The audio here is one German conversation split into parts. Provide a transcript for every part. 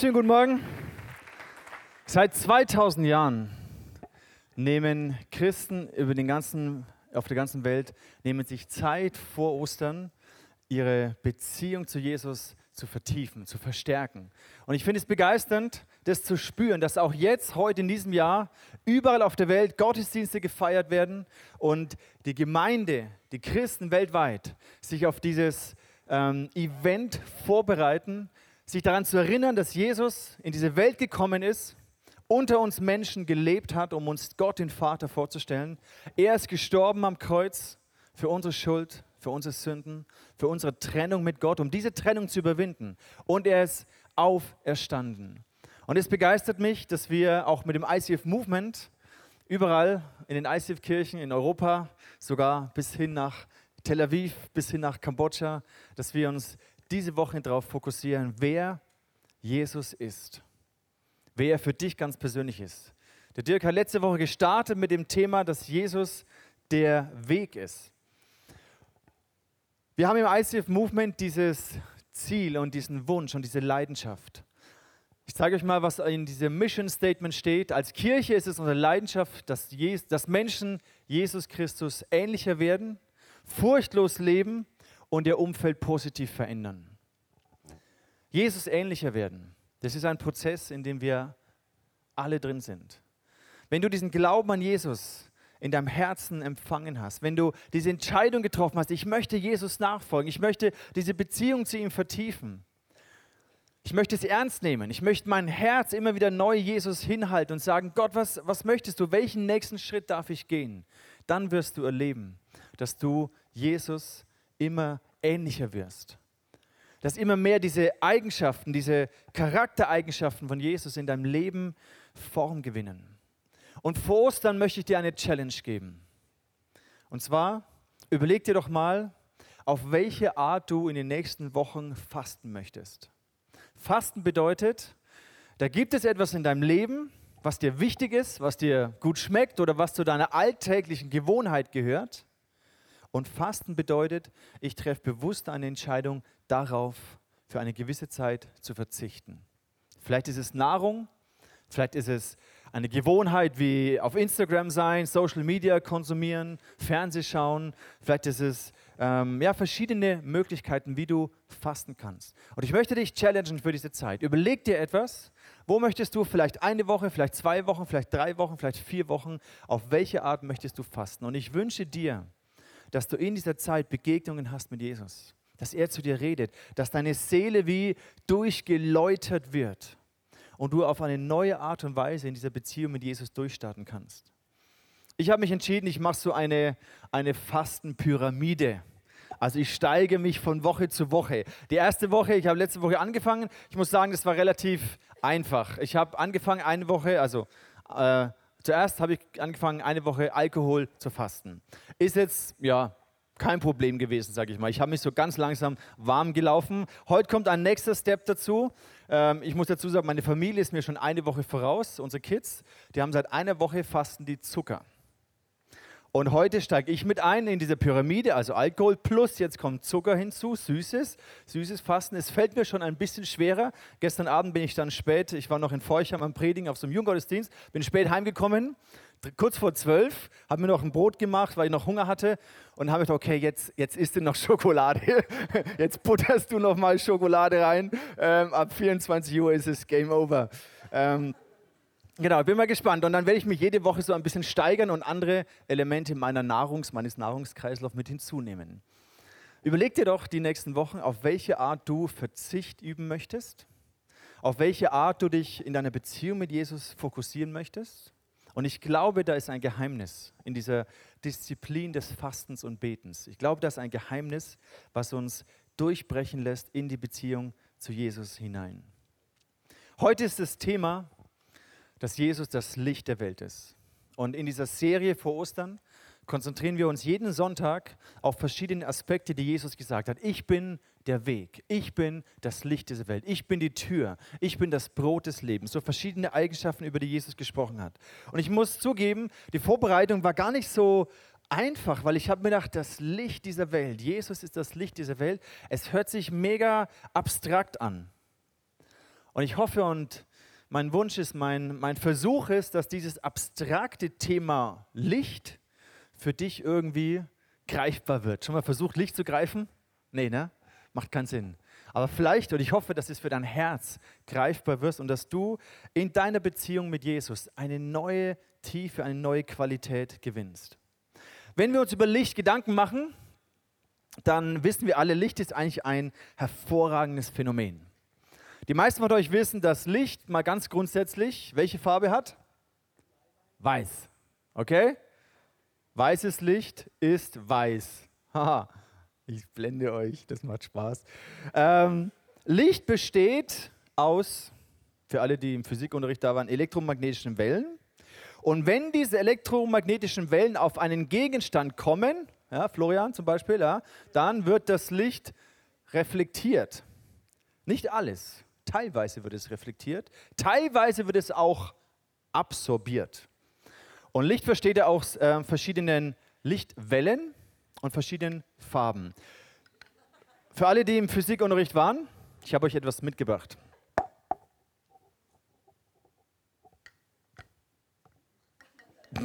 Wunderschönen guten Morgen. Seit 2000 Jahren nehmen Christen über den ganzen, auf der ganzen Welt nehmen sich Zeit vor Ostern, ihre Beziehung zu Jesus zu vertiefen, zu verstärken. Und ich finde es begeisternd, das zu spüren, dass auch jetzt, heute in diesem Jahr, überall auf der Welt Gottesdienste gefeiert werden und die Gemeinde, die Christen weltweit sich auf dieses ähm, Event vorbereiten, sich daran zu erinnern, dass Jesus in diese Welt gekommen ist, unter uns Menschen gelebt hat, um uns Gott, den Vater, vorzustellen. Er ist gestorben am Kreuz für unsere Schuld, für unsere Sünden, für unsere Trennung mit Gott, um diese Trennung zu überwinden. Und er ist auferstanden. Und es begeistert mich, dass wir auch mit dem ICF Movement überall in den ICF-Kirchen in Europa, sogar bis hin nach Tel Aviv, bis hin nach Kambodscha, dass wir uns diese Woche darauf fokussieren, wer Jesus ist. Wer er für dich ganz persönlich ist. Der Dirk hat letzte Woche gestartet mit dem Thema, dass Jesus der Weg ist. Wir haben im ICF Movement dieses Ziel und diesen Wunsch und diese Leidenschaft. Ich zeige euch mal, was in diesem Mission Statement steht. Als Kirche ist es unsere Leidenschaft, dass, Jesus, dass Menschen Jesus Christus ähnlicher werden, furchtlos leben und ihr Umfeld positiv verändern. Jesus ähnlicher werden, das ist ein Prozess, in dem wir alle drin sind. Wenn du diesen Glauben an Jesus in deinem Herzen empfangen hast, wenn du diese Entscheidung getroffen hast, ich möchte Jesus nachfolgen, ich möchte diese Beziehung zu ihm vertiefen, ich möchte es ernst nehmen, ich möchte mein Herz immer wieder neu Jesus hinhalten und sagen, Gott, was, was möchtest du, welchen nächsten Schritt darf ich gehen? Dann wirst du erleben, dass du Jesus immer ähnlicher wirst. Dass immer mehr diese Eigenschaften, diese Charaktereigenschaften von Jesus in deinem Leben Form gewinnen. Und vor Ostern möchte ich dir eine Challenge geben. Und zwar, überleg dir doch mal, auf welche Art du in den nächsten Wochen fasten möchtest. Fasten bedeutet, da gibt es etwas in deinem Leben, was dir wichtig ist, was dir gut schmeckt oder was zu deiner alltäglichen Gewohnheit gehört. Und Fasten bedeutet, ich treffe bewusst eine Entscheidung darauf, für eine gewisse Zeit zu verzichten. Vielleicht ist es Nahrung, vielleicht ist es eine Gewohnheit wie auf Instagram sein, Social Media konsumieren, Fernseh schauen, vielleicht ist es ähm, ja, verschiedene Möglichkeiten, wie du fasten kannst. Und ich möchte dich challengen für diese Zeit. Überleg dir etwas, wo möchtest du vielleicht eine Woche, vielleicht zwei Wochen, vielleicht drei Wochen, vielleicht vier Wochen, auf welche Art möchtest du fasten? Und ich wünsche dir, dass du in dieser Zeit Begegnungen hast mit Jesus, dass er zu dir redet, dass deine Seele wie durchgeläutert wird und du auf eine neue Art und Weise in dieser Beziehung mit Jesus durchstarten kannst. Ich habe mich entschieden, ich mache so eine, eine Fastenpyramide. Also ich steige mich von Woche zu Woche. Die erste Woche, ich habe letzte Woche angefangen. Ich muss sagen, das war relativ einfach. Ich habe angefangen eine Woche, also äh, Zuerst habe ich angefangen, eine Woche Alkohol zu fasten. Ist jetzt, ja, kein Problem gewesen, sage ich mal. Ich habe mich so ganz langsam warm gelaufen. Heute kommt ein nächster Step dazu. Ähm, ich muss dazu sagen, meine Familie ist mir schon eine Woche voraus, unsere Kids. Die haben seit einer Woche fasten die Zucker. Und heute steige ich mit ein in diese Pyramide, also Alkohol plus jetzt kommt Zucker hinzu, Süßes, süßes Fasten. Es fällt mir schon ein bisschen schwerer. Gestern Abend bin ich dann spät, ich war noch in Forchheim am Predigen auf so einem Junggottesdienst, bin spät heimgekommen, kurz vor zwölf, habe mir noch ein Brot gemacht, weil ich noch Hunger hatte und habe gedacht, okay, jetzt, jetzt isst du noch Schokolade, jetzt butterst du noch mal Schokolade rein. Ähm, ab 24 Uhr ist es Game Over. Ähm, Genau, bin mal gespannt. Und dann werde ich mich jede Woche so ein bisschen steigern und andere Elemente meiner Nahrungs-, meines Nahrungskreislaufs mit hinzunehmen. Überleg dir doch die nächsten Wochen, auf welche Art du Verzicht üben möchtest, auf welche Art du dich in deiner Beziehung mit Jesus fokussieren möchtest. Und ich glaube, da ist ein Geheimnis in dieser Disziplin des Fastens und Betens. Ich glaube, da ist ein Geheimnis, was uns durchbrechen lässt in die Beziehung zu Jesus hinein. Heute ist das Thema dass Jesus das Licht der Welt ist. Und in dieser Serie vor Ostern konzentrieren wir uns jeden Sonntag auf verschiedene Aspekte, die Jesus gesagt hat. Ich bin der Weg, ich bin das Licht dieser Welt, ich bin die Tür, ich bin das Brot des Lebens. So verschiedene Eigenschaften, über die Jesus gesprochen hat. Und ich muss zugeben, die Vorbereitung war gar nicht so einfach, weil ich habe mir gedacht, das Licht dieser Welt, Jesus ist das Licht dieser Welt, es hört sich mega abstrakt an. Und ich hoffe und mein Wunsch ist, mein, mein Versuch ist, dass dieses abstrakte Thema Licht für dich irgendwie greifbar wird. Schon mal versucht, Licht zu greifen? Nee, ne? Macht keinen Sinn. Aber vielleicht, und ich hoffe, dass es für dein Herz greifbar wird und dass du in deiner Beziehung mit Jesus eine neue Tiefe, eine neue Qualität gewinnst. Wenn wir uns über Licht Gedanken machen, dann wissen wir alle, Licht ist eigentlich ein hervorragendes Phänomen. Die meisten von euch wissen, dass Licht mal ganz grundsätzlich welche Farbe hat? Weiß. Okay? Weißes Licht ist weiß. Haha, ich blende euch, das macht Spaß. Ähm, Licht besteht aus, für alle, die im Physikunterricht da waren, elektromagnetischen Wellen. Und wenn diese elektromagnetischen Wellen auf einen Gegenstand kommen, ja, Florian zum Beispiel, ja, dann wird das Licht reflektiert. Nicht alles. Teilweise wird es reflektiert, teilweise wird es auch absorbiert. Und Licht besteht ja aus äh, verschiedenen Lichtwellen und verschiedenen Farben. Für alle, die im Physikunterricht waren, ich habe euch etwas mitgebracht.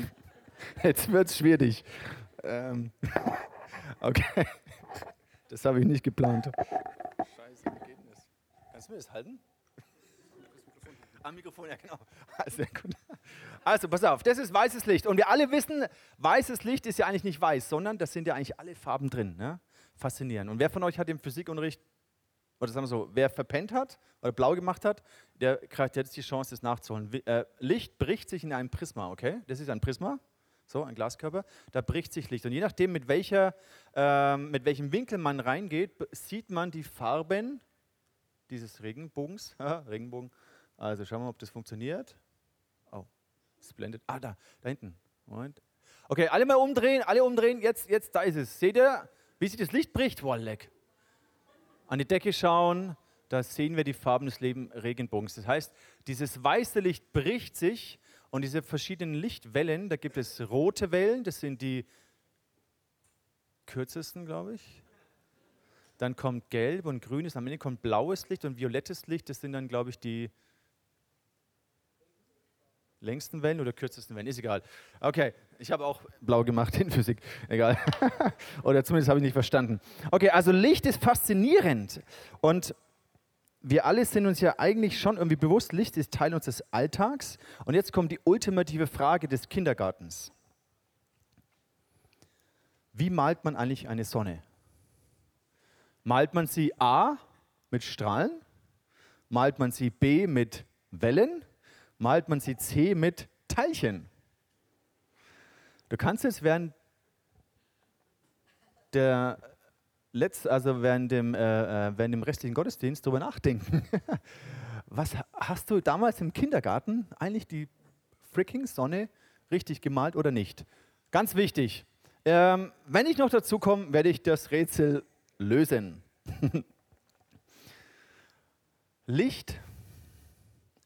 Jetzt wird es schwierig. Ähm, okay, das habe ich nicht geplant. Kannst du mir das halten? Am Mikrofon, ja genau. Sehr gut. Also, pass auf, das ist weißes Licht. Und wir alle wissen, weißes Licht ist ja eigentlich nicht weiß, sondern das sind ja eigentlich alle Farben drin. Ne? Faszinierend. Und wer von euch hat im Physikunterricht, oder sagen wir so, wer verpennt hat oder blau gemacht hat, der kriegt jetzt die Chance, das nachzuholen. Äh, Licht bricht sich in einem Prisma, okay? Das ist ein Prisma, so ein Glaskörper, da bricht sich Licht. Und je nachdem, mit, welcher, äh, mit welchem Winkel man reingeht, sieht man die Farben dieses Regenbogens. Regenbogen. Also schauen wir mal, ob das funktioniert. Oh, es blendet. Ah, da, da hinten. Moment. Okay, alle mal umdrehen, alle umdrehen. Jetzt, jetzt, da ist es. Seht ihr, wie sich das Licht bricht? Wow, leck. An die Decke schauen, da sehen wir die Farben des Leben Regenbogens. Das heißt, dieses weiße Licht bricht sich und diese verschiedenen Lichtwellen, da gibt es rote Wellen, das sind die kürzesten, glaube ich. Dann kommt gelb und grünes, am Ende kommt blaues Licht und violettes Licht. Das sind dann, glaube ich, die längsten Wellen oder kürzesten Wellen. Ist egal. Okay, ich habe auch blau gemacht in Physik. Egal. oder zumindest habe ich nicht verstanden. Okay, also Licht ist faszinierend. Und wir alle sind uns ja eigentlich schon irgendwie bewusst, Licht ist Teil unseres Alltags. Und jetzt kommt die ultimative Frage des Kindergartens. Wie malt man eigentlich eine Sonne? Malt man sie A mit Strahlen? Malt man sie B mit Wellen? Malt man sie C mit Teilchen? Du kannst jetzt während der Letz-, also während dem, äh, äh während dem restlichen Gottesdienst darüber nachdenken. Was hast du damals im Kindergarten eigentlich die freaking Sonne richtig gemalt oder nicht? Ganz wichtig. Ähm, wenn ich noch dazu komme, werde ich das Rätsel lösen. Licht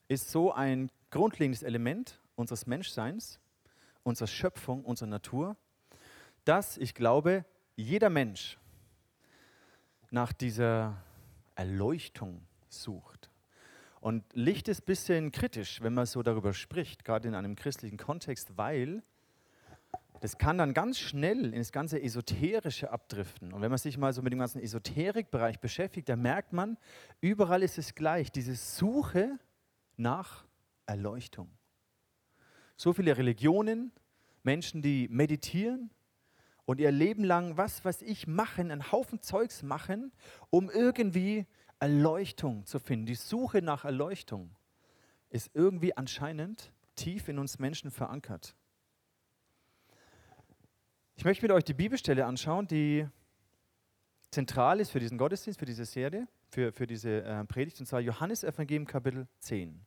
ist so ein grundlegendes Element unseres Menschseins, unserer Schöpfung, unserer Natur, dass ich glaube, jeder Mensch nach dieser Erleuchtung sucht. Und Licht ist ein bisschen kritisch, wenn man so darüber spricht, gerade in einem christlichen Kontext, weil das kann dann ganz schnell in das ganze Esoterische abdriften. Und wenn man sich mal so mit dem ganzen Esoterikbereich beschäftigt, dann merkt man, überall ist es gleich, diese Suche nach Erleuchtung. So viele Religionen, Menschen, die meditieren und ihr Leben lang was, was ich machen, einen Haufen Zeugs machen, um irgendwie Erleuchtung zu finden. Die Suche nach Erleuchtung ist irgendwie anscheinend tief in uns Menschen verankert. Ich möchte mit euch die Bibelstelle anschauen, die zentral ist für diesen Gottesdienst, für diese Serie, für, für diese äh, Predigt, und zwar Johannes Evangelium Kapitel 10.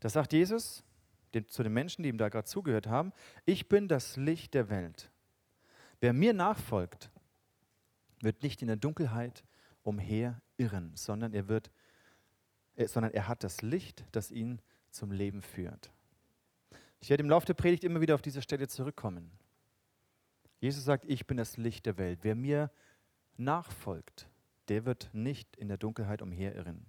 Da sagt Jesus den, zu den Menschen, die ihm da gerade zugehört haben, ich bin das Licht der Welt. Wer mir nachfolgt, wird nicht in der Dunkelheit umherirren, sondern er, wird, äh, sondern er hat das Licht, das ihn zum Leben führt. Ich werde im Laufe der Predigt immer wieder auf diese Stelle zurückkommen. Jesus sagt, ich bin das Licht der Welt. Wer mir nachfolgt, der wird nicht in der Dunkelheit umherirren.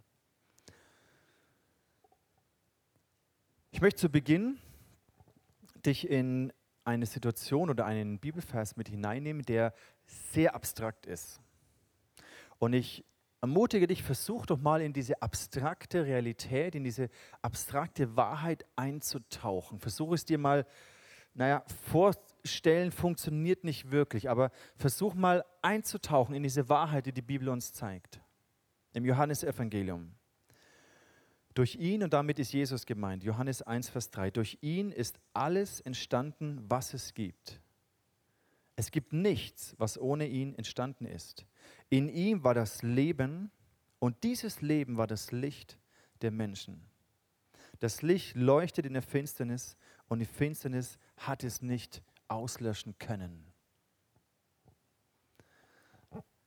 möchte zu Beginn dich in eine Situation oder einen Bibelvers mit hineinnehmen, der sehr abstrakt ist. Und ich ermutige dich, versuch doch mal in diese abstrakte Realität, in diese abstrakte Wahrheit einzutauchen. Versuch es dir mal, naja, vorstellen funktioniert nicht wirklich, aber versuch mal einzutauchen in diese Wahrheit, die die Bibel uns zeigt. Im Johannesevangelium. Durch ihn, und damit ist Jesus gemeint, Johannes 1, Vers 3, durch ihn ist alles entstanden, was es gibt. Es gibt nichts, was ohne ihn entstanden ist. In ihm war das Leben und dieses Leben war das Licht der Menschen. Das Licht leuchtet in der Finsternis und die Finsternis hat es nicht auslöschen können.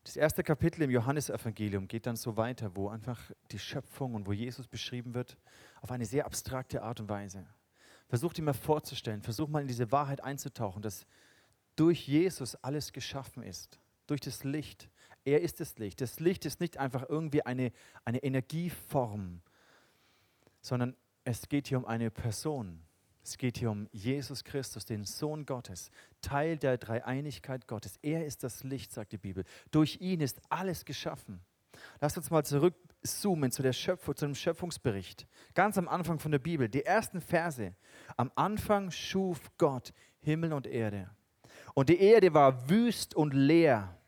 Das erste Kapitel im Johannesevangelium geht dann so weiter, wo einfach die Schöpfung und wo Jesus beschrieben wird, auf eine sehr abstrakte Art und Weise. Versuch dir mal vorzustellen, versuch mal in diese Wahrheit einzutauchen, dass durch Jesus alles geschaffen ist, durch das Licht. Er ist das Licht. Das Licht ist nicht einfach irgendwie eine, eine Energieform, sondern es geht hier um eine Person. Es geht hier um Jesus Christus, den Sohn Gottes, Teil der Dreieinigkeit Gottes. Er ist das Licht, sagt die Bibel. Durch ihn ist alles geschaffen. Lass uns mal zurückzoomen zu, der Schöpfung, zu dem Schöpfungsbericht. Ganz am Anfang von der Bibel, die ersten Verse. Am Anfang schuf Gott Himmel und Erde. Und die Erde war wüst und leer.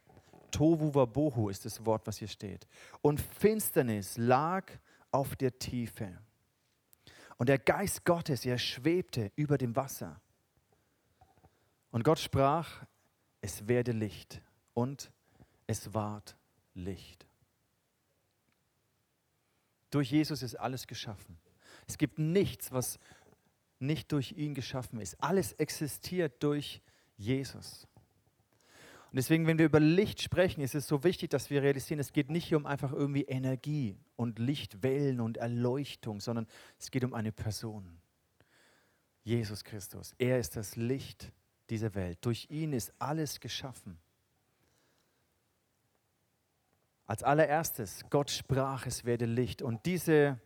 Tovu Wabohu ist das Wort, was hier steht. Und Finsternis lag auf der Tiefe. Und der Geist Gottes, er schwebte über dem Wasser. Und Gott sprach, es werde Licht. Und es ward Licht. Durch Jesus ist alles geschaffen. Es gibt nichts, was nicht durch ihn geschaffen ist. Alles existiert durch Jesus. Und deswegen, wenn wir über Licht sprechen, ist es so wichtig, dass wir realisieren, es geht nicht hier um einfach irgendwie Energie und Lichtwellen und Erleuchtung, sondern es geht um eine Person. Jesus Christus. Er ist das Licht dieser Welt. Durch ihn ist alles geschaffen. Als allererstes, Gott sprach, es werde Licht. Und diese,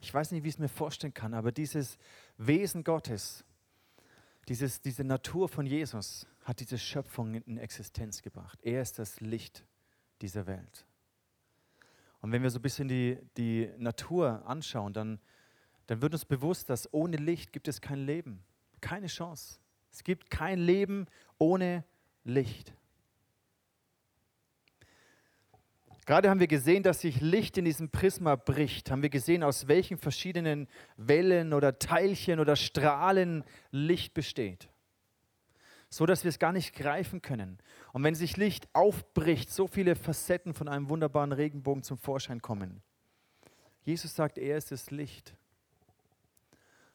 ich weiß nicht, wie ich es mir vorstellen kann, aber dieses Wesen Gottes, dieses, diese Natur von Jesus hat diese Schöpfung in Existenz gebracht. Er ist das Licht dieser Welt. Und wenn wir so ein bisschen die, die Natur anschauen, dann, dann wird uns bewusst, dass ohne Licht gibt es kein Leben. Keine Chance. Es gibt kein Leben ohne Licht. Gerade haben wir gesehen, dass sich Licht in diesem Prisma bricht. Haben wir gesehen, aus welchen verschiedenen Wellen oder Teilchen oder Strahlen Licht besteht. So dass wir es gar nicht greifen können. Und wenn sich Licht aufbricht, so viele Facetten von einem wunderbaren Regenbogen zum Vorschein kommen. Jesus sagt, er ist das Licht.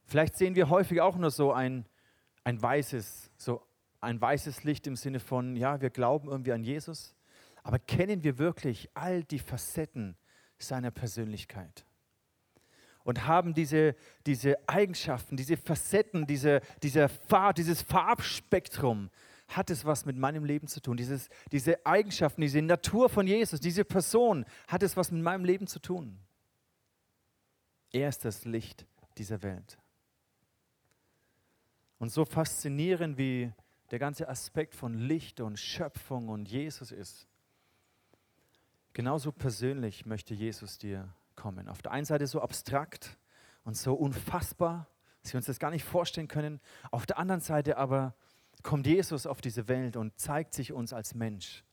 Vielleicht sehen wir häufig auch nur so ein, ein weißes, so ein weißes Licht im Sinne von, ja, wir glauben irgendwie an Jesus. Aber kennen wir wirklich all die Facetten seiner Persönlichkeit? Und haben diese, diese Eigenschaften, diese Facetten, diese, diese Farb, dieses Farbspektrum, hat es was mit meinem Leben zu tun? Dieses, diese Eigenschaften, diese Natur von Jesus, diese Person, hat es was mit meinem Leben zu tun? Er ist das Licht dieser Welt. Und so faszinierend wie der ganze Aspekt von Licht und Schöpfung und Jesus ist, Genauso persönlich möchte Jesus dir kommen. Auf der einen Seite so abstrakt und so unfassbar, dass wir uns das gar nicht vorstellen können. Auf der anderen Seite aber kommt Jesus auf diese Welt und zeigt sich uns als Mensch,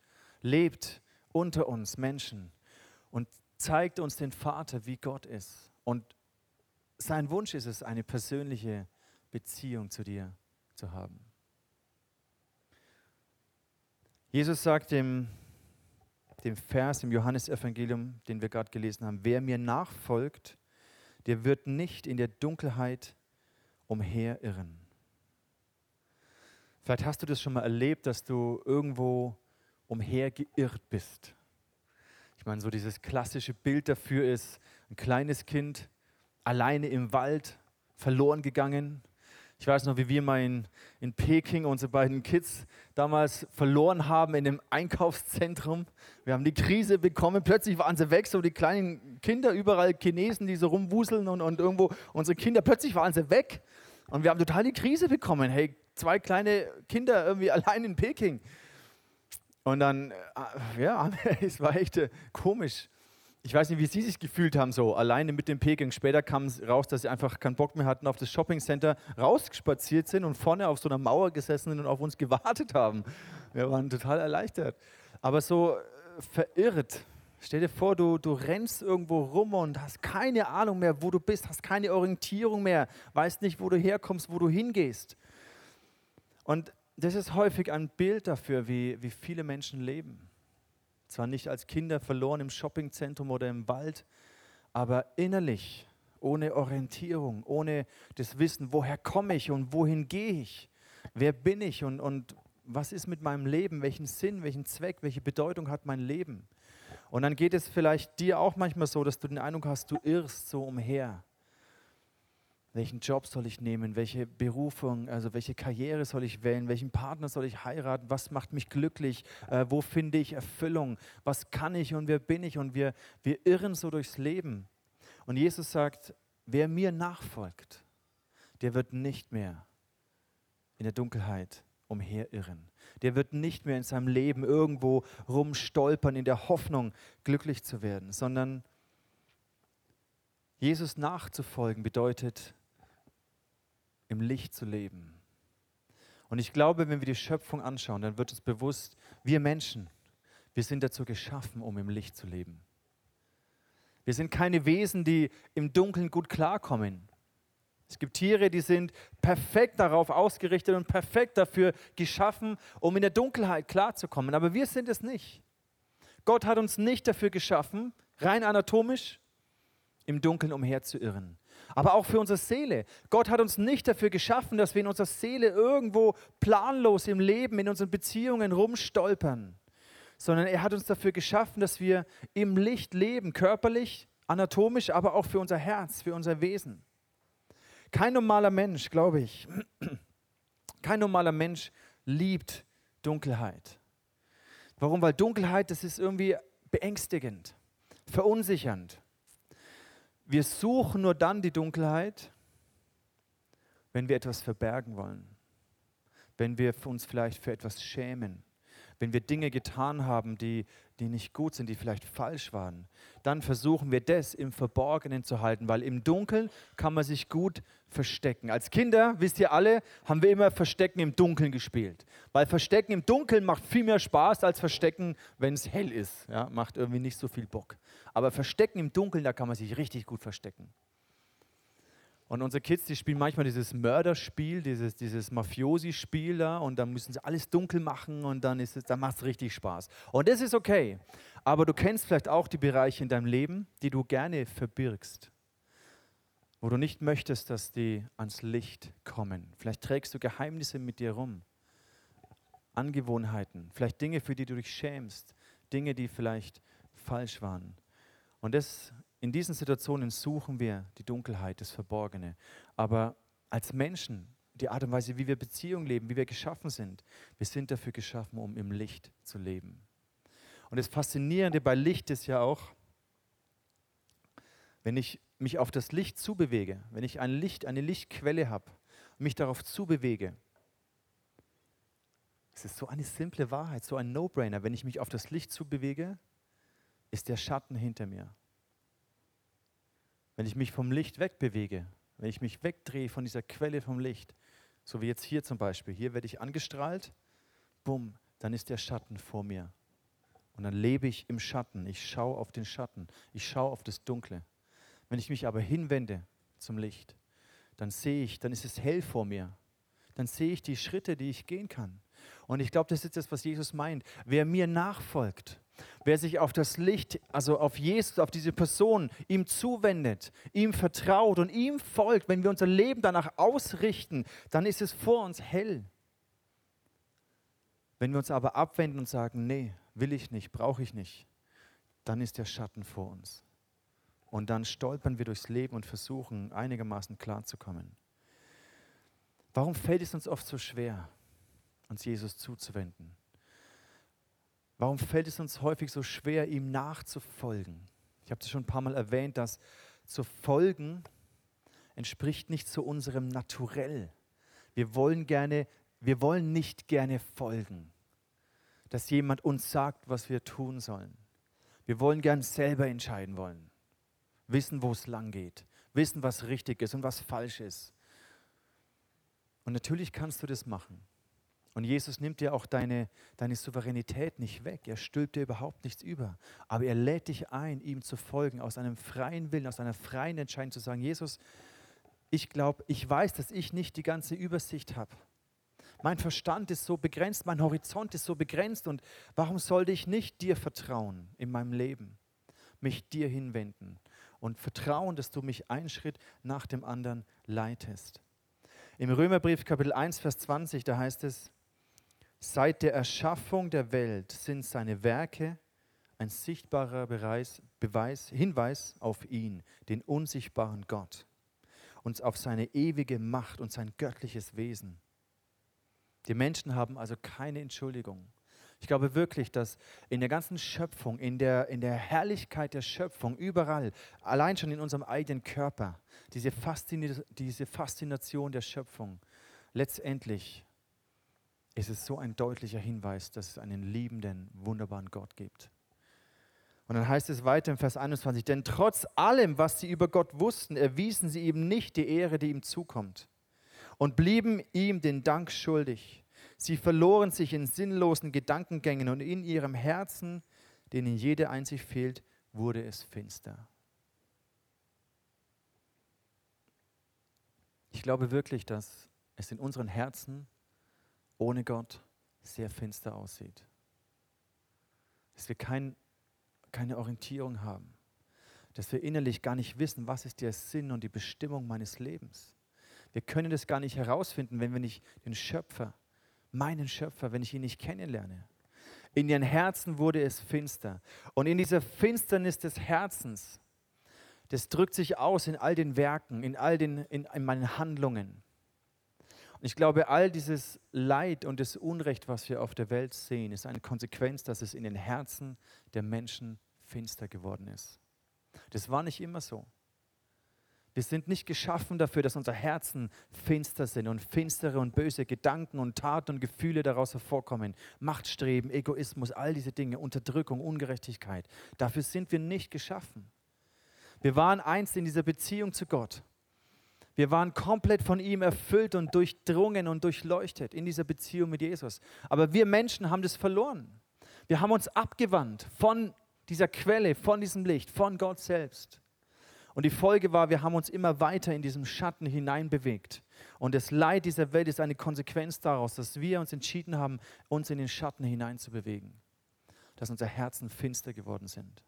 lebt unter uns Menschen und zeigt uns den Vater, wie Gott ist. Und sein Wunsch ist es, eine persönliche Beziehung zu dir zu haben. Jesus sagt dem dem Vers im Johannesevangelium, den wir gerade gelesen haben. Wer mir nachfolgt, der wird nicht in der Dunkelheit umherirren. Vielleicht hast du das schon mal erlebt, dass du irgendwo umhergeirrt bist. Ich meine, so dieses klassische Bild dafür ist ein kleines Kind alleine im Wald verloren gegangen, Ich weiß noch, wie wir mal in, in Peking unsere beiden Kids damals verloren haben in dem Einkaufszentrum. Wir haben die Krise bekommen, plötzlich waren sie weg, so die kleinen Kinder, überall Chinesen, die so rumwuseln und, und irgendwo unsere Kinder, plötzlich waren sie weg. Und wir haben total die Krise bekommen. Hey, zwei kleine Kinder irgendwie allein in Peking. Und dann, äh, ja, es war echt äh, komisch ich weiß nicht, wie Sie sich gefühlt haben, so alleine mit dem Peking. Später kam es raus, dass sie einfach keinen Bock mehr hatten, auf das Shoppingcenter rausgespaziert sind und vorne auf so einer Mauer gesessen sind und auf uns gewartet haben. Wir waren total erleichtert. Aber so äh, verirrt. Stell dir vor, du, du rennst irgendwo rum und hast keine Ahnung mehr, wo du bist, hast keine Orientierung mehr, weißt nicht, wo du herkommst, wo du hingehst. Und das ist häufig ein Bild dafür, wie, wie viele Menschen leben. Zwar nicht als Kinder verloren im Shoppingzentrum oder im Wald, aber innerlich, ohne Orientierung, ohne das Wissen, woher komme ich und wohin gehe ich, wer bin ich und, und was ist mit meinem Leben, welchen Sinn, welchen Zweck, welche Bedeutung hat mein Leben. Und dann geht es vielleicht dir auch manchmal so, dass du den Eindruck hast, du irrst so umher welchen Job soll ich nehmen, welche Berufung, also welche Karriere soll ich wählen, welchen Partner soll ich heiraten, was macht mich glücklich, äh, wo finde ich Erfüllung, was kann ich und wer bin ich und wir, wir irren so durchs Leben. Und Jesus sagt, wer mir nachfolgt, der wird nicht mehr in der Dunkelheit umherirren. Der wird nicht mehr in seinem Leben irgendwo rumstolpern in der Hoffnung, glücklich zu werden, sondern Jesus nachzufolgen bedeutet, im Licht zu leben. Und ich glaube, wenn wir die Schöpfung anschauen, dann wird uns bewusst, wir Menschen, wir sind dazu geschaffen, um im Licht zu leben. Wir sind keine Wesen, die im Dunkeln gut klarkommen. Es gibt Tiere, die sind perfekt darauf ausgerichtet und perfekt dafür geschaffen, um in der Dunkelheit klarzukommen. Aber wir sind es nicht. Gott hat uns nicht dafür geschaffen, rein anatomisch, im Dunkeln umherzuirren aber auch für unsere Seele. Gott hat uns nicht dafür geschaffen, dass wir in unserer Seele irgendwo planlos im Leben, in unseren Beziehungen rumstolpern, sondern er hat uns dafür geschaffen, dass wir im Licht leben, körperlich, anatomisch, aber auch für unser Herz, für unser Wesen. Kein normaler Mensch, glaube ich, kein normaler Mensch liebt Dunkelheit. Warum? Weil Dunkelheit, das ist irgendwie beängstigend, verunsichernd. Wir suchen nur dann die Dunkelheit, wenn wir etwas verbergen wollen, wenn wir uns vielleicht für etwas schämen, wenn wir Dinge getan haben, die, die nicht gut sind, die vielleicht falsch waren, dann versuchen wir das im Verborgenen zu halten, weil im Dunkeln kann man sich gut verstecken. Als Kinder, wisst ihr alle, haben wir immer Verstecken im Dunkeln gespielt, weil Verstecken im Dunkeln macht viel mehr Spaß als Verstecken, wenn es hell ist. Ja, macht irgendwie nicht so viel Bock. Aber Verstecken im Dunkeln, da kann man sich richtig gut verstecken. Und unsere Kids, die spielen manchmal dieses Mörderspiel, dieses, dieses Mafiosi-Spiel da und dann müssen sie alles dunkel machen und dann, dann macht es richtig Spaß. Und das ist okay. Aber du kennst vielleicht auch die Bereiche in deinem Leben, die du gerne verbirgst, wo du nicht möchtest, dass die ans Licht kommen. Vielleicht trägst du Geheimnisse mit dir rum, Angewohnheiten, vielleicht Dinge, für die du dich schämst, Dinge, die vielleicht falsch waren. Und das in diesen Situationen suchen wir die Dunkelheit, das Verborgene. Aber als Menschen, die Art und Weise, wie wir Beziehungen leben, wie wir geschaffen sind, wir sind dafür geschaffen, um im Licht zu leben. Und das Faszinierende bei Licht ist ja auch, wenn ich mich auf das Licht zubewege, wenn ich ein Licht, eine Lichtquelle habe mich darauf zubewege, es ist so eine simple Wahrheit, so ein No-Brainer. Wenn ich mich auf das Licht zubewege, ist der Schatten hinter mir. Wenn ich mich vom Licht wegbewege, wenn ich mich wegdrehe von dieser Quelle vom Licht, so wie jetzt hier zum Beispiel, hier werde ich angestrahlt, bumm, dann ist der Schatten vor mir. Und dann lebe ich im Schatten, ich schaue auf den Schatten, ich schaue auf das Dunkle. Wenn ich mich aber hinwende zum Licht, dann sehe ich, dann ist es hell vor mir. Dann sehe ich die Schritte, die ich gehen kann. Und ich glaube, das ist das, was Jesus meint. Wer mir nachfolgt, Wer sich auf das Licht, also auf Jesus, auf diese Person, ihm zuwendet, ihm vertraut und ihm folgt, wenn wir unser Leben danach ausrichten, dann ist es vor uns hell. Wenn wir uns aber abwenden und sagen, nee, will ich nicht, brauche ich nicht, dann ist der Schatten vor uns. Und dann stolpern wir durchs Leben und versuchen einigermaßen klarzukommen. Warum fällt es uns oft so schwer, uns Jesus zuzuwenden? Warum fällt es uns häufig so schwer, ihm nachzufolgen? Ich habe es schon ein paar Mal erwähnt, dass zu folgen entspricht nicht zu unserem Naturell. Wir wollen gerne, wir wollen nicht gerne folgen, dass jemand uns sagt, was wir tun sollen. Wir wollen gern selber entscheiden wollen, wissen, wo es lang geht, wissen, was richtig ist und was falsch ist. Und natürlich kannst du das machen. Und Jesus nimmt dir auch deine, deine Souveränität nicht weg. Er stülpt dir überhaupt nichts über. Aber er lädt dich ein, ihm zu folgen, aus einem freien Willen, aus einer freien Entscheidung zu sagen, Jesus, ich glaube, ich weiß, dass ich nicht die ganze Übersicht habe. Mein Verstand ist so begrenzt, mein Horizont ist so begrenzt und warum sollte ich nicht dir vertrauen in meinem Leben, mich dir hinwenden und vertrauen, dass du mich einen Schritt nach dem anderen leitest. Im Römerbrief Kapitel 1, Vers 20, da heißt es, Seit der Erschaffung der Welt sind seine Werke ein sichtbarer Beweis, Beweis, Hinweis auf ihn, den unsichtbaren Gott, und auf seine ewige Macht und sein göttliches Wesen. Die Menschen haben also keine Entschuldigung. Ich glaube wirklich, dass in der ganzen Schöpfung, in der, in der Herrlichkeit der Schöpfung, überall, allein schon in unserem eigenen Körper, diese, Faszin diese Faszination der Schöpfung, letztendlich ist es so ein deutlicher Hinweis, dass es einen liebenden, wunderbaren Gott gibt. Und dann heißt es weiter im Vers 21, denn trotz allem, was sie über Gott wussten, erwiesen sie ihm nicht die Ehre, die ihm zukommt und blieben ihm den Dank schuldig. Sie verloren sich in sinnlosen Gedankengängen und in ihrem Herzen, denen jede einzig fehlt, wurde es finster. Ich glaube wirklich, dass es in unseren Herzen ohne Gott sehr finster aussieht. Dass wir kein, keine Orientierung haben. Dass wir innerlich gar nicht wissen, was ist der Sinn und die Bestimmung meines Lebens. Wir können das gar nicht herausfinden, wenn wir nicht den Schöpfer, meinen Schöpfer, wenn ich ihn nicht kennenlerne. In ihren Herzen wurde es finster. Und in dieser Finsternis des Herzens, das drückt sich aus in all den Werken, in all den, in, in meinen Handlungen. Und ich glaube, all dieses Leid und das Unrecht, was wir auf der Welt sehen, ist eine Konsequenz, dass es in den Herzen der Menschen finster geworden ist. Das war nicht immer so. Wir sind nicht geschaffen dafür, dass unsere Herzen finster sind und finstere und böse Gedanken und Taten und Gefühle daraus hervorkommen. Machtstreben, Egoismus, all diese Dinge, Unterdrückung, Ungerechtigkeit. Dafür sind wir nicht geschaffen. Wir waren einst in dieser Beziehung zu Gott. Wir waren komplett von ihm erfüllt und durchdrungen und durchleuchtet in dieser Beziehung mit Jesus. Aber wir Menschen haben das verloren. Wir haben uns abgewandt von dieser Quelle, von diesem Licht, von Gott selbst. Und die Folge war, wir haben uns immer weiter in diesem Schatten hineinbewegt. Und das Leid dieser Welt ist eine Konsequenz daraus, dass wir uns entschieden haben, uns in den Schatten hineinzubewegen. Dass unsere Herzen finster geworden sind.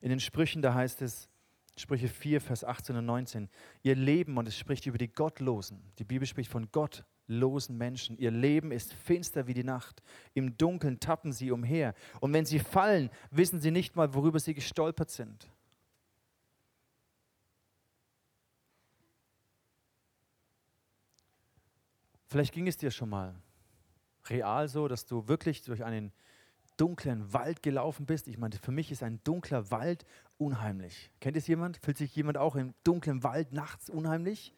In den Sprüchen, da heißt es, Sprüche 4, Vers 18 und 19. Ihr Leben, und es spricht über die Gottlosen, die Bibel spricht von gottlosen Menschen. Ihr Leben ist finster wie die Nacht. Im Dunkeln tappen sie umher. Und wenn sie fallen, wissen sie nicht mal, worüber sie gestolpert sind. Vielleicht ging es dir schon mal real so, dass du wirklich durch einen dunklen Wald gelaufen bist. Ich meine, für mich ist ein dunkler Wald unheimlich. Kennt es jemand? Fühlt sich jemand auch im dunklen Wald nachts unheimlich?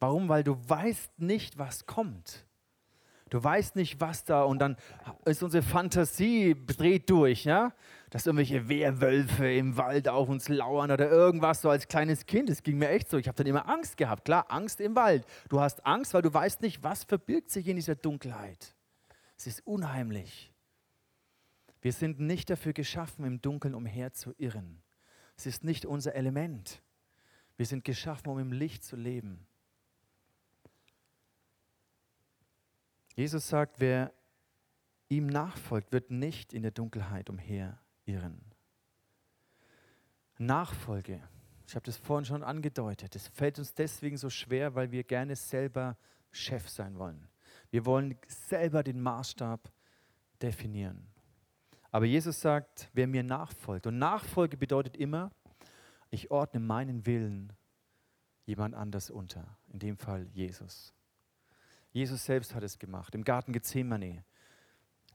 Warum? Weil du weißt nicht, was kommt. Du weißt nicht, was da und dann ist unsere Fantasie dreht durch, ja? Dass irgendwelche Wehrwölfe im Wald auf uns lauern oder irgendwas so als kleines Kind. Das ging mir echt so. Ich habe dann immer Angst gehabt. Klar, Angst im Wald. Du hast Angst, weil du weißt nicht, was verbirgt sich in dieser Dunkelheit. Es ist unheimlich. Wir sind nicht dafür geschaffen, im Dunkeln umherzuirren. Es ist nicht unser Element. Wir sind geschaffen, um im Licht zu leben. Jesus sagt, wer ihm nachfolgt, wird nicht in der Dunkelheit umherirren. Nachfolge, ich habe das vorhin schon angedeutet, es fällt uns deswegen so schwer, weil wir gerne selber Chef sein wollen. Wir wollen selber den Maßstab definieren. Aber Jesus sagt, wer mir nachfolgt, und Nachfolge bedeutet immer, ich ordne meinen Willen jemand anders unter, in dem Fall Jesus. Jesus selbst hat es gemacht, im Garten Gethsemane,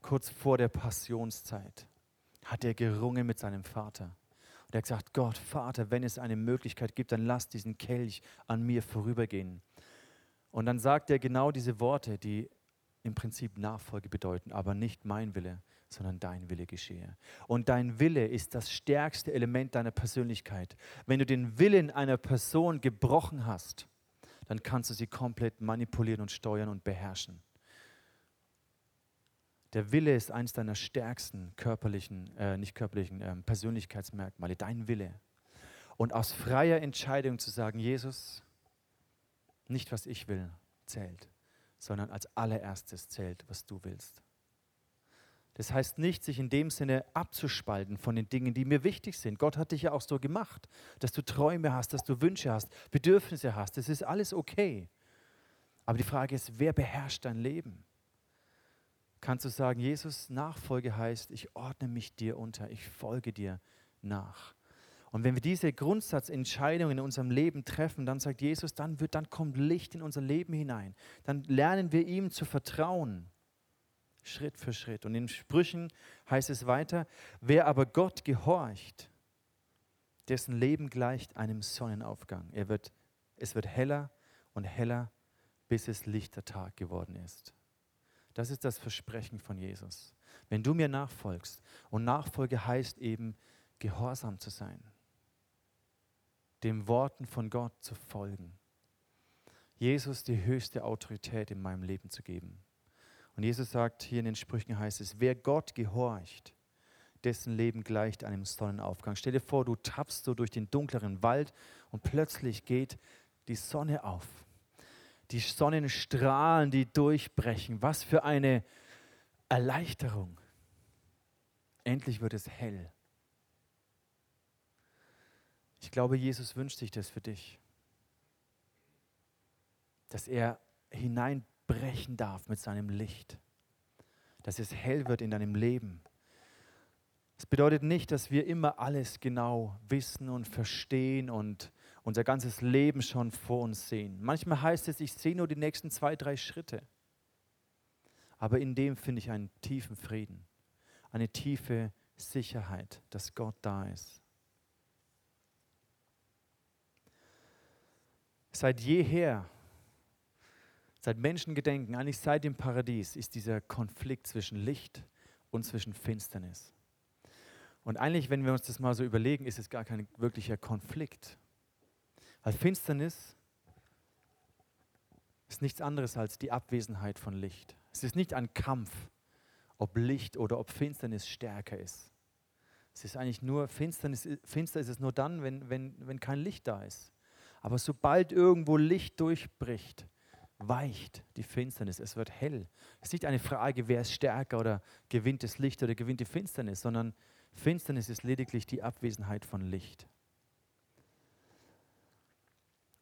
kurz vor der Passionszeit, hat er gerungen mit seinem Vater. Und er hat gesagt, Gott, Vater, wenn es eine Möglichkeit gibt, dann lass diesen Kelch an mir vorübergehen. Und dann sagt er genau diese Worte, die im Prinzip Nachfolge bedeuten, aber nicht mein Wille, sondern dein Wille geschehe. Und dein Wille ist das stärkste Element deiner Persönlichkeit. Wenn du den Willen einer Person gebrochen hast, dann kannst du sie komplett manipulieren und steuern und beherrschen. Der Wille ist eines deiner stärksten körperlichen, äh, nicht körperlichen äh, Persönlichkeitsmerkmale, dein Wille. Und aus freier Entscheidung zu sagen, Jesus, nicht was ich will, zählt, sondern als allererstes zählt, was du willst. Das heißt nicht, sich in dem Sinne abzuspalten von den Dingen, die mir wichtig sind. Gott hat dich ja auch so gemacht, dass du Träume hast, dass du Wünsche hast, Bedürfnisse hast. Das ist alles okay. Aber die Frage ist, wer beherrscht dein Leben? Kannst du sagen, Jesus, Nachfolge heißt, ich ordne mich dir unter, ich folge dir nach. Und wenn wir diese Grundsatzentscheidungen in unserem Leben treffen, dann sagt Jesus, dann, wird, dann kommt Licht in unser Leben hinein. Dann lernen wir ihm zu vertrauen. Schritt für Schritt. Und in Sprüchen heißt es weiter, wer aber Gott gehorcht, dessen Leben gleicht einem Sonnenaufgang. Er wird, es wird heller und heller, bis es lichter Tag geworden ist. Das ist das Versprechen von Jesus. Wenn du mir nachfolgst, und Nachfolge heißt eben, gehorsam zu sein, dem Worten von Gott zu folgen, Jesus die höchste Autorität in meinem Leben zu geben. Und Jesus sagt hier in den Sprüchen heißt es, wer Gott gehorcht, dessen Leben gleicht einem Sonnenaufgang. Stell dir vor, du tappst so durch den dunkleren Wald und plötzlich geht die Sonne auf. Die Sonnenstrahlen, die durchbrechen. Was für eine Erleichterung. Endlich wird es hell. Ich glaube, Jesus wünscht sich das für dich. Dass er hinein brechen darf mit seinem Licht. Dass es hell wird in deinem Leben. Das bedeutet nicht, dass wir immer alles genau wissen und verstehen und unser ganzes Leben schon vor uns sehen. Manchmal heißt es, ich sehe nur die nächsten zwei, drei Schritte. Aber in dem finde ich einen tiefen Frieden, eine tiefe Sicherheit, dass Gott da ist. Seit jeher Seit Menschengedenken, eigentlich seit dem Paradies, ist dieser Konflikt zwischen Licht und zwischen Finsternis. Und eigentlich, wenn wir uns das mal so überlegen, ist es gar kein wirklicher Konflikt. Weil Finsternis ist nichts anderes als die Abwesenheit von Licht. Es ist nicht ein Kampf, ob Licht oder ob Finsternis stärker ist. Es ist eigentlich nur, Finsternis, finster ist es nur dann, wenn, wenn, wenn kein Licht da ist. Aber sobald irgendwo Licht durchbricht, weicht die Finsternis, es wird hell. Es ist nicht eine Frage, wer ist stärker oder gewinnt das Licht oder gewinnt die Finsternis, sondern Finsternis ist lediglich die Abwesenheit von Licht.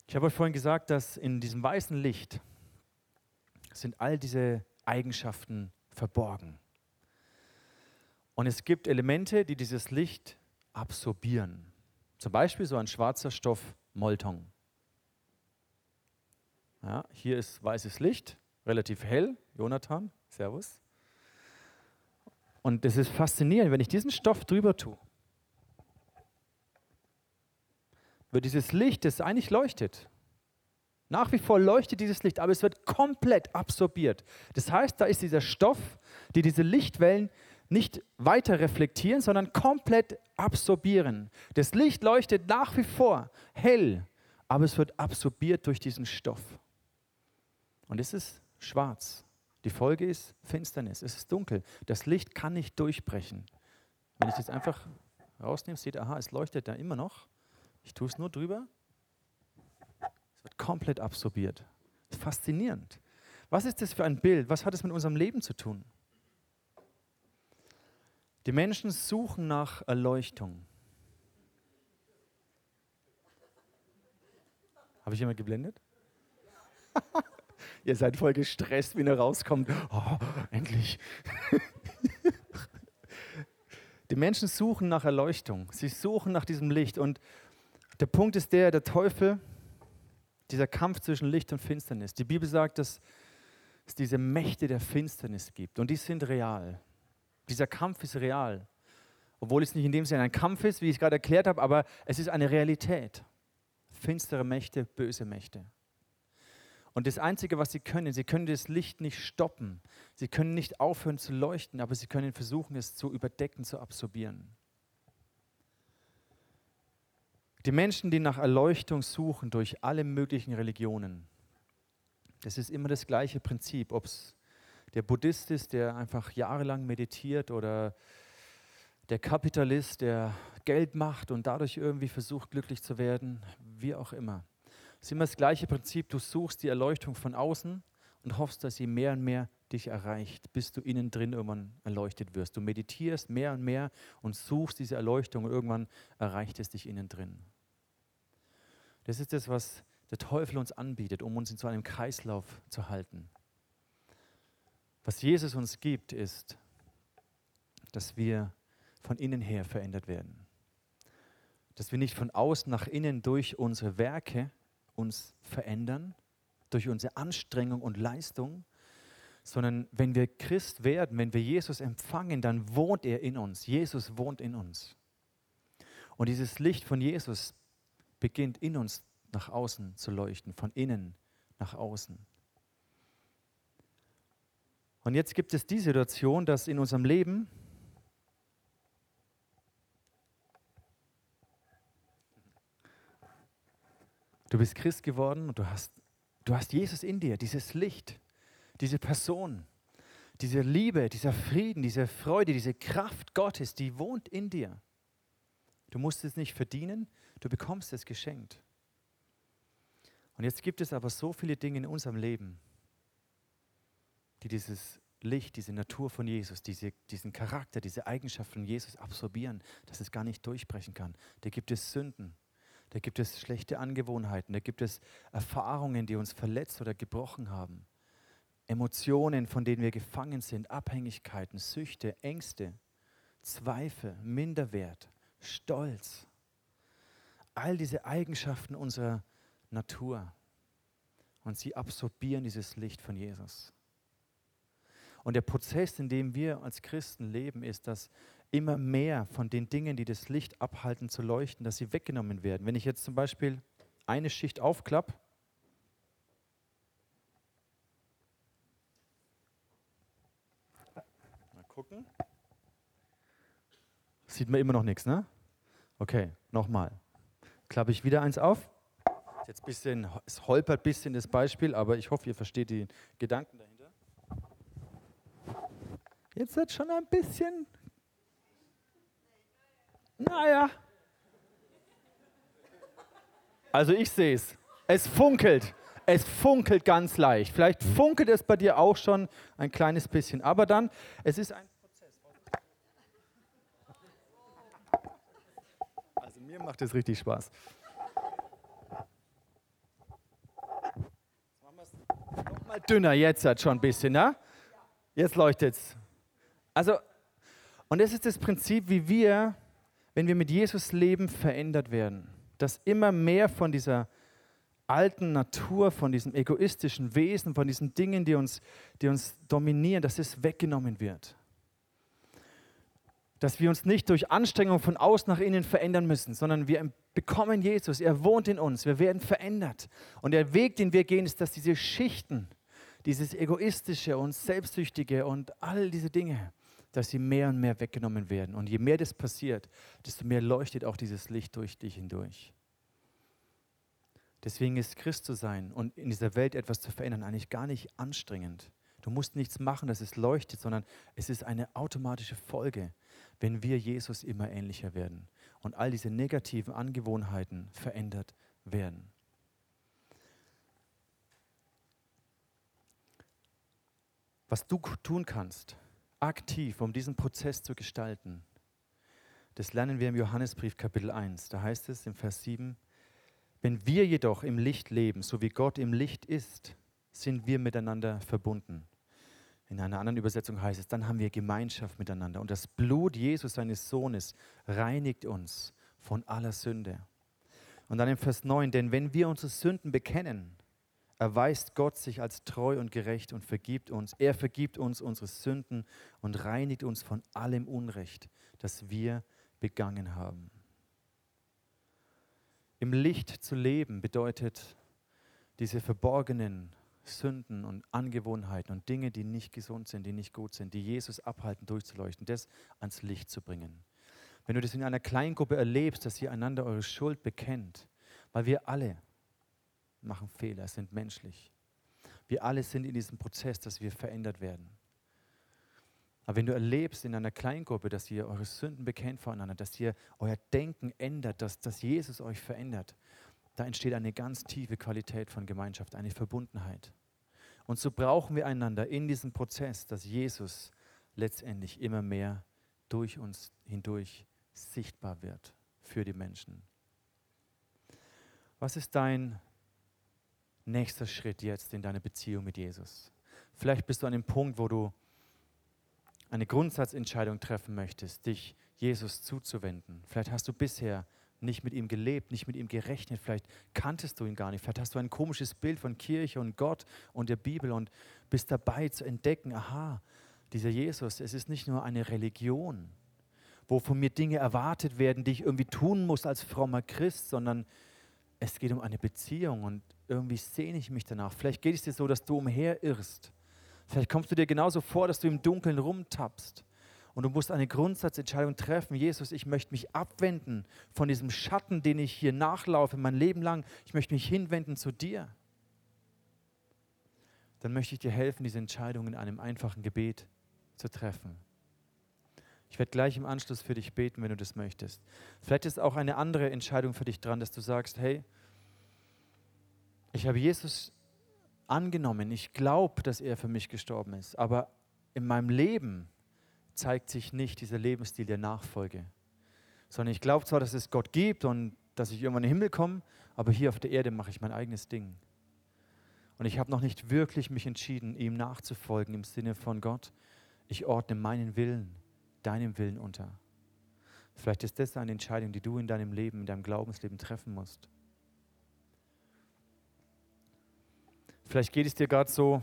Ich habe euch vorhin gesagt, dass in diesem weißen Licht sind all diese Eigenschaften verborgen. Und es gibt Elemente, die dieses Licht absorbieren. Zum Beispiel so ein schwarzer Stoff Molton. Ja, hier ist weißes Licht, relativ hell. Jonathan, Servus. Und das ist faszinierend, wenn ich diesen Stoff drüber tue, wird dieses Licht, das eigentlich leuchtet, nach wie vor leuchtet dieses Licht, aber es wird komplett absorbiert. Das heißt, da ist dieser Stoff, die diese Lichtwellen nicht weiter reflektieren, sondern komplett absorbieren. Das Licht leuchtet nach wie vor hell, aber es wird absorbiert durch diesen Stoff. Und es ist schwarz. Die Folge ist Finsternis. Es ist dunkel. Das Licht kann nicht durchbrechen. Wenn ich das einfach rausnehme, seht ihr, aha, es leuchtet da immer noch. Ich tue es nur drüber. Es wird komplett absorbiert. Faszinierend. Was ist das für ein Bild? Was hat es mit unserem Leben zu tun? Die Menschen suchen nach Erleuchtung. Habe ich jemand geblendet? Ihr seid voll gestresst, wenn ihr rauskommt. Oh, endlich. Die Menschen suchen nach Erleuchtung. Sie suchen nach diesem Licht. Und der Punkt ist der, der Teufel dieser Kampf zwischen Licht und Finsternis. Die Bibel sagt, dass es diese Mächte der Finsternis gibt und die sind real. Dieser Kampf ist real. Obwohl es nicht in dem Sinne ein Kampf ist, wie ich es gerade erklärt habe, aber es ist eine Realität. Finstere Mächte, böse Mächte. Und das Einzige, was sie können, sie können das Licht nicht stoppen. Sie können nicht aufhören zu leuchten, aber sie können versuchen, es zu überdecken, zu absorbieren. Die Menschen, die nach Erleuchtung suchen durch alle möglichen Religionen, das ist immer das gleiche Prinzip, ob es der Buddhist ist, der einfach jahrelang meditiert oder der Kapitalist, der Geld macht und dadurch irgendwie versucht, glücklich zu werden, wie auch immer. Ist immer das gleiche Prinzip, du suchst die Erleuchtung von außen und hoffst, dass sie mehr und mehr dich erreicht, bis du innen drin irgendwann erleuchtet wirst. Du meditierst mehr und mehr und suchst diese Erleuchtung und irgendwann erreicht es dich innen drin. Das ist das, was der Teufel uns anbietet, um uns in so einem Kreislauf zu halten. Was Jesus uns gibt, ist, dass wir von innen her verändert werden. Dass wir nicht von außen nach innen durch unsere Werke uns verändern, durch unsere Anstrengung und Leistung, sondern wenn wir Christ werden, wenn wir Jesus empfangen, dann wohnt er in uns. Jesus wohnt in uns. Und dieses Licht von Jesus beginnt in uns nach außen zu leuchten, von innen nach außen. Und jetzt gibt es die Situation, dass in unserem Leben du bist Christ geworden und du hast, du hast Jesus in dir, dieses Licht, diese Person, diese Liebe, dieser Frieden, diese Freude, diese Kraft Gottes, die wohnt in dir. Du musst es nicht verdienen, du bekommst es geschenkt. Und jetzt gibt es aber so viele Dinge in unserem Leben, die dieses Licht, diese Natur von Jesus, diese, diesen Charakter, diese Eigenschaft von Jesus absorbieren, dass es gar nicht durchbrechen kann. Da gibt es Sünden, da gibt es schlechte Angewohnheiten, da gibt es Erfahrungen, die uns verletzt oder gebrochen haben. Emotionen, von denen wir gefangen sind, Abhängigkeiten, Süchte, Ängste, Zweifel, Minderwert, Stolz. All diese Eigenschaften unserer Natur. Und sie absorbieren dieses Licht von Jesus. Und der Prozess, in dem wir als Christen leben, ist, dass immer mehr von den Dingen, die das Licht abhalten zu leuchten, dass sie weggenommen werden. Wenn ich jetzt zum Beispiel eine Schicht aufklappe, mal gucken, sieht man immer noch nichts, ne? Okay, nochmal. Klappe ich wieder eins auf. Jetzt bisschen, es holpert ein bisschen das Beispiel, aber ich hoffe, ihr versteht die Gedanken dahinter. Jetzt wird schon ein bisschen, naja. Also ich sehe es. Es funkelt. Es funkelt ganz leicht. Vielleicht funkelt es bei dir auch schon ein kleines bisschen. Aber dann, es ist ein Prozess. Also mir macht es richtig Spaß. mal dünner, jetzt hat schon ein bisschen, ne? Jetzt leuchtet es. Also, und das ist das Prinzip, wie wir, wenn wir mit Jesus leben, verändert werden. Dass immer mehr von dieser alten Natur, von diesem egoistischen Wesen, von diesen Dingen, die uns, die uns dominieren, dass es weggenommen wird dass wir uns nicht durch Anstrengung von außen nach innen verändern müssen, sondern wir bekommen Jesus, er wohnt in uns, wir werden verändert. Und der Weg, den wir gehen, ist, dass diese Schichten, dieses egoistische und selbstsüchtige und all diese Dinge, dass sie mehr und mehr weggenommen werden. Und je mehr das passiert, desto mehr leuchtet auch dieses Licht durch dich hindurch. Deswegen ist Christ zu sein und in dieser Welt etwas zu verändern eigentlich gar nicht anstrengend. Du musst nichts machen, dass es leuchtet, sondern es ist eine automatische Folge wenn wir Jesus immer ähnlicher werden und all diese negativen Angewohnheiten verändert werden. Was du tun kannst, aktiv, um diesen Prozess zu gestalten, das lernen wir im Johannesbrief Kapitel 1. Da heißt es im Vers 7, wenn wir jedoch im Licht leben, so wie Gott im Licht ist, sind wir miteinander verbunden. In einer anderen Übersetzung heißt es, dann haben wir Gemeinschaft miteinander. Und das Blut Jesus, seines Sohnes, reinigt uns von aller Sünde. Und dann im Vers 9, denn wenn wir unsere Sünden bekennen, erweist Gott sich als treu und gerecht und vergibt uns. Er vergibt uns unsere Sünden und reinigt uns von allem Unrecht, das wir begangen haben. Im Licht zu leben bedeutet, diese verborgenen Sünden und Angewohnheiten und Dinge, die nicht gesund sind, die nicht gut sind, die Jesus abhalten, durchzuleuchten, das ans Licht zu bringen. Wenn du das in einer Kleingruppe erlebst, dass ihr einander eure Schuld bekennt, weil wir alle machen Fehler, sind menschlich. Wir alle sind in diesem Prozess, dass wir verändert werden. Aber wenn du erlebst in einer Kleingruppe, dass ihr eure Sünden bekennt voneinander, dass ihr euer Denken ändert, dass, dass Jesus euch verändert, da entsteht eine ganz tiefe Qualität von Gemeinschaft, eine Verbundenheit. Und so brauchen wir einander in diesem Prozess, dass Jesus letztendlich immer mehr durch uns hindurch sichtbar wird für die Menschen. Was ist dein nächster Schritt jetzt in deiner Beziehung mit Jesus? Vielleicht bist du an dem Punkt, wo du eine Grundsatzentscheidung treffen möchtest, dich Jesus zuzuwenden. Vielleicht hast du bisher nicht mit ihm gelebt, nicht mit ihm gerechnet, vielleicht kanntest du ihn gar nicht, vielleicht hast du ein komisches Bild von Kirche und Gott und der Bibel und bist dabei zu entdecken, aha, dieser Jesus, es ist nicht nur eine Religion, wo von mir Dinge erwartet werden, die ich irgendwie tun muss als frommer Christ, sondern es geht um eine Beziehung und irgendwie sehne ich mich danach. Vielleicht geht es dir so, dass du umherirrst. Vielleicht kommst du dir genauso vor, dass du im Dunkeln rumtappst. Und du musst eine Grundsatzentscheidung treffen. Jesus, ich möchte mich abwenden von diesem Schatten, den ich hier nachlaufe mein Leben lang. Ich möchte mich hinwenden zu dir. Dann möchte ich dir helfen, diese Entscheidung in einem einfachen Gebet zu treffen. Ich werde gleich im Anschluss für dich beten, wenn du das möchtest. Vielleicht ist auch eine andere Entscheidung für dich dran, dass du sagst, hey, ich habe Jesus angenommen, ich glaube, dass er für mich gestorben ist, aber in meinem Leben zeigt sich nicht dieser Lebensstil der Nachfolge, sondern ich glaube zwar, dass es Gott gibt und dass ich irgendwann in den Himmel komme, aber hier auf der Erde mache ich mein eigenes Ding. Und ich habe noch nicht wirklich mich entschieden, ihm nachzufolgen im Sinne von Gott. Ich ordne meinen Willen deinem Willen unter. Vielleicht ist das eine Entscheidung, die du in deinem Leben, in deinem Glaubensleben treffen musst. Vielleicht geht es dir gerade so,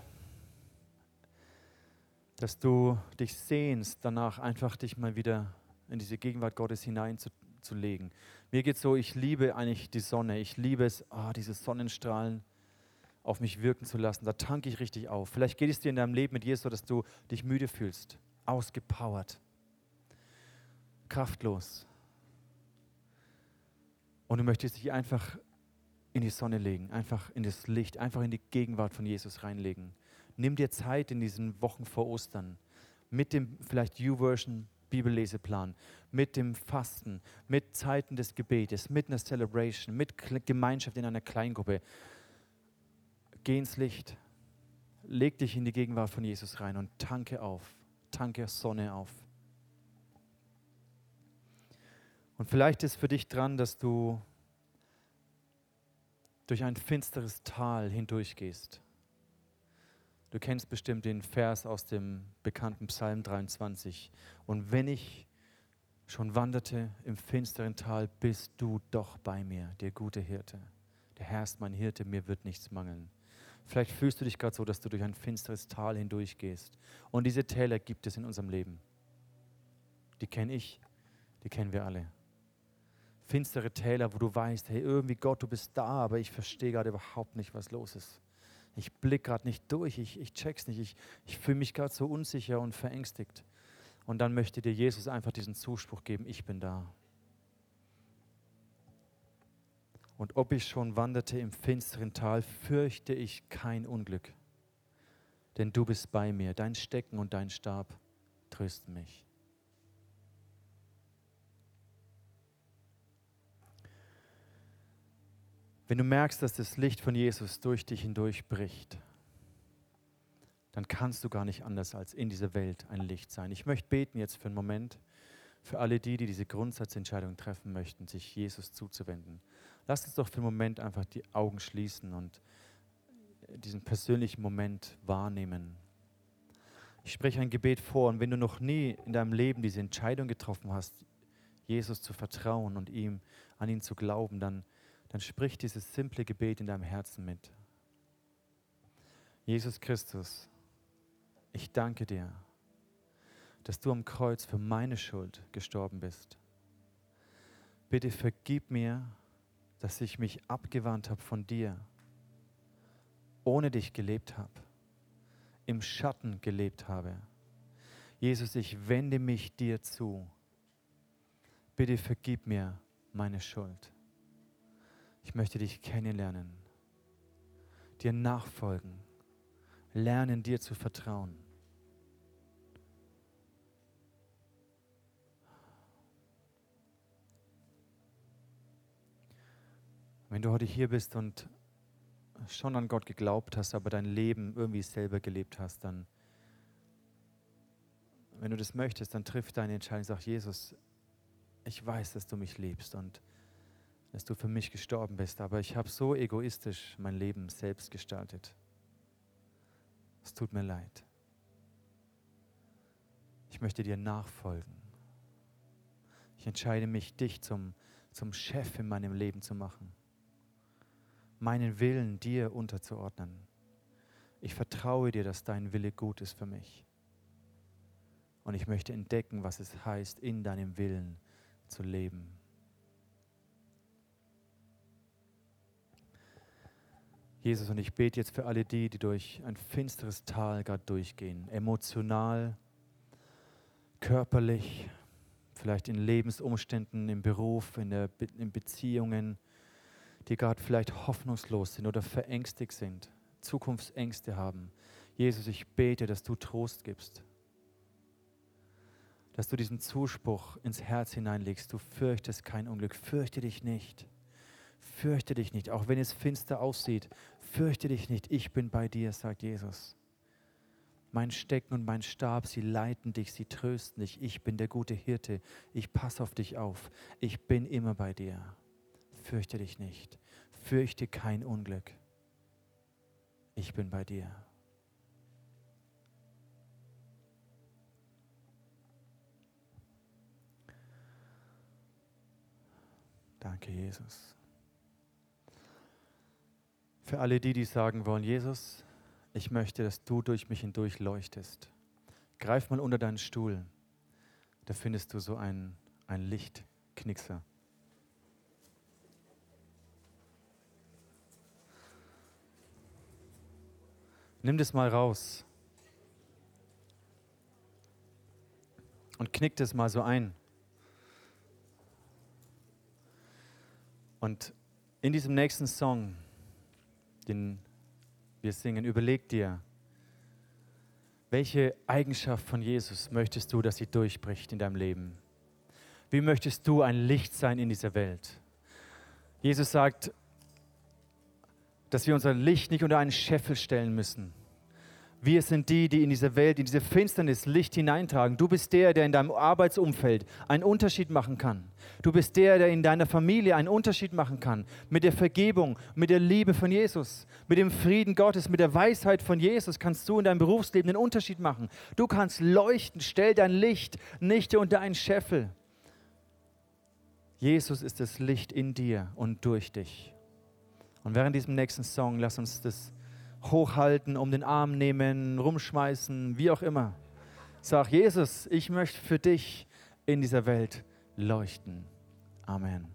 dass du dich sehnst, danach einfach dich mal wieder in diese Gegenwart Gottes hineinzulegen. Mir geht es so, ich liebe eigentlich die Sonne. Ich liebe es, oh, diese Sonnenstrahlen auf mich wirken zu lassen. Da tanke ich richtig auf. Vielleicht geht es dir in deinem Leben mit Jesus so, dass du dich müde fühlst, ausgepowert kraftlos. Und du möchtest dich einfach in die Sonne legen, einfach in das Licht, einfach in die Gegenwart von Jesus reinlegen. Nimm dir Zeit in diesen Wochen vor Ostern mit dem vielleicht U-Version Bibelleseplan, mit dem Fasten, mit Zeiten des Gebetes, mit einer Celebration, mit Gemeinschaft in einer Kleingruppe. Geh ins Licht, leg dich in die Gegenwart von Jesus rein und tanke auf, tanke Sonne auf. Und vielleicht ist für dich dran, dass du durch ein finsteres Tal hindurchgehst. Du kennst bestimmt den Vers aus dem bekannten Psalm 23. Und wenn ich schon wanderte im finsteren Tal, bist du doch bei mir, der gute Hirte. Der Herr ist mein Hirte, mir wird nichts mangeln. Vielleicht fühlst du dich gerade so, dass du durch ein finsteres Tal hindurchgehst. Und diese Täler gibt es in unserem Leben. Die kenne ich, die kennen wir alle finstere Täler, wo du weißt, hey, irgendwie Gott, du bist da, aber ich verstehe gerade überhaupt nicht, was los ist. Ich blicke gerade nicht durch, ich, ich check's nicht, ich, ich fühle mich gerade so unsicher und verängstigt. Und dann möchte dir Jesus einfach diesen Zuspruch geben, ich bin da. Und ob ich schon wanderte im finsteren Tal, fürchte ich kein Unglück. Denn du bist bei mir, dein Stecken und dein Stab trösten mich. Wenn du merkst, dass das Licht von Jesus durch dich hindurch bricht, dann kannst du gar nicht anders als in dieser Welt ein Licht sein. Ich möchte beten jetzt für einen Moment für alle die, die diese Grundsatzentscheidung treffen möchten, sich Jesus zuzuwenden. Lass uns doch für einen Moment einfach die Augen schließen und diesen persönlichen Moment wahrnehmen. Ich spreche ein Gebet vor und wenn du noch nie in deinem Leben diese Entscheidung getroffen hast, Jesus zu vertrauen und ihm an ihn zu glauben, dann dann sprich dieses simple Gebet in deinem Herzen mit. Jesus Christus, ich danke dir, dass du am Kreuz für meine Schuld gestorben bist. Bitte vergib mir, dass ich mich abgewandt habe von dir, ohne dich gelebt habe, im Schatten gelebt habe. Jesus, ich wende mich dir zu. Bitte vergib mir meine Schuld. Ich möchte dich kennenlernen, dir nachfolgen, lernen dir zu vertrauen. Wenn du heute hier bist und schon an Gott geglaubt hast, aber dein Leben irgendwie selber gelebt hast, dann, wenn du das möchtest, dann triff deine Entscheidung. Sag, Jesus, ich weiß, dass du mich liebst und dass du für mich gestorben bist, aber ich habe so egoistisch mein Leben selbst gestaltet. Es tut mir leid. Ich möchte dir nachfolgen. Ich entscheide mich, dich zum, zum Chef in meinem Leben zu machen meinen Willen dir unterzuordnen. Ich vertraue dir, dass dein Wille gut ist für mich. Und ich möchte entdecken, was es heißt, in deinem Willen zu leben. Jesus, und ich bete jetzt für alle die, die durch ein finsteres Tal gerade durchgehen, emotional, körperlich, vielleicht in Lebensumständen, im Beruf, in, der Be in Beziehungen, die gerade vielleicht hoffnungslos sind oder verängstigt sind, Zukunftsängste haben. Jesus, ich bete, dass du Trost gibst, dass du diesen Zuspruch ins Herz hineinlegst. Du fürchtest kein Unglück, fürchte dich nicht. Fürchte dich nicht, auch wenn es finster aussieht. Fürchte dich nicht, ich bin bei dir, sagt Jesus. Mein Stecken und mein Stab, sie leiten dich, sie trösten dich. Ich bin der gute Hirte, ich passe auf dich auf. Ich bin immer bei dir fürchte dich nicht, fürchte kein Unglück. Ich bin bei dir. Danke, Jesus. Für alle die, die sagen wollen, Jesus, ich möchte, dass du durch mich hindurch leuchtest. Greif mal unter deinen Stuhl. Da findest du so einen, einen Lichtknickser. Nimm das mal raus und knick das mal so ein. Und in diesem nächsten Song, den wir singen, überleg dir, welche Eigenschaft von Jesus möchtest du, dass sie durchbricht in deinem Leben? Wie möchtest du ein Licht sein in dieser Welt? Jesus sagt, dass wir unser Licht nicht unter einen Scheffel stellen müssen. Wir sind die, die in diese Welt, in diese Finsternis Licht hineintragen. Du bist der, der in deinem Arbeitsumfeld einen Unterschied machen kann. Du bist der, der in deiner Familie einen Unterschied machen kann. Mit der Vergebung, mit der Liebe von Jesus, mit dem Frieden Gottes, mit der Weisheit von Jesus kannst du in deinem Berufsleben einen Unterschied machen. Du kannst leuchten. Stell dein Licht nicht unter einen Scheffel. Jesus ist das Licht in dir und durch dich. Und während diesem nächsten Song, lass uns das hochhalten, um den Arm nehmen, rumschmeißen, wie auch immer. Sag, Jesus, ich möchte für dich in dieser Welt leuchten. Amen.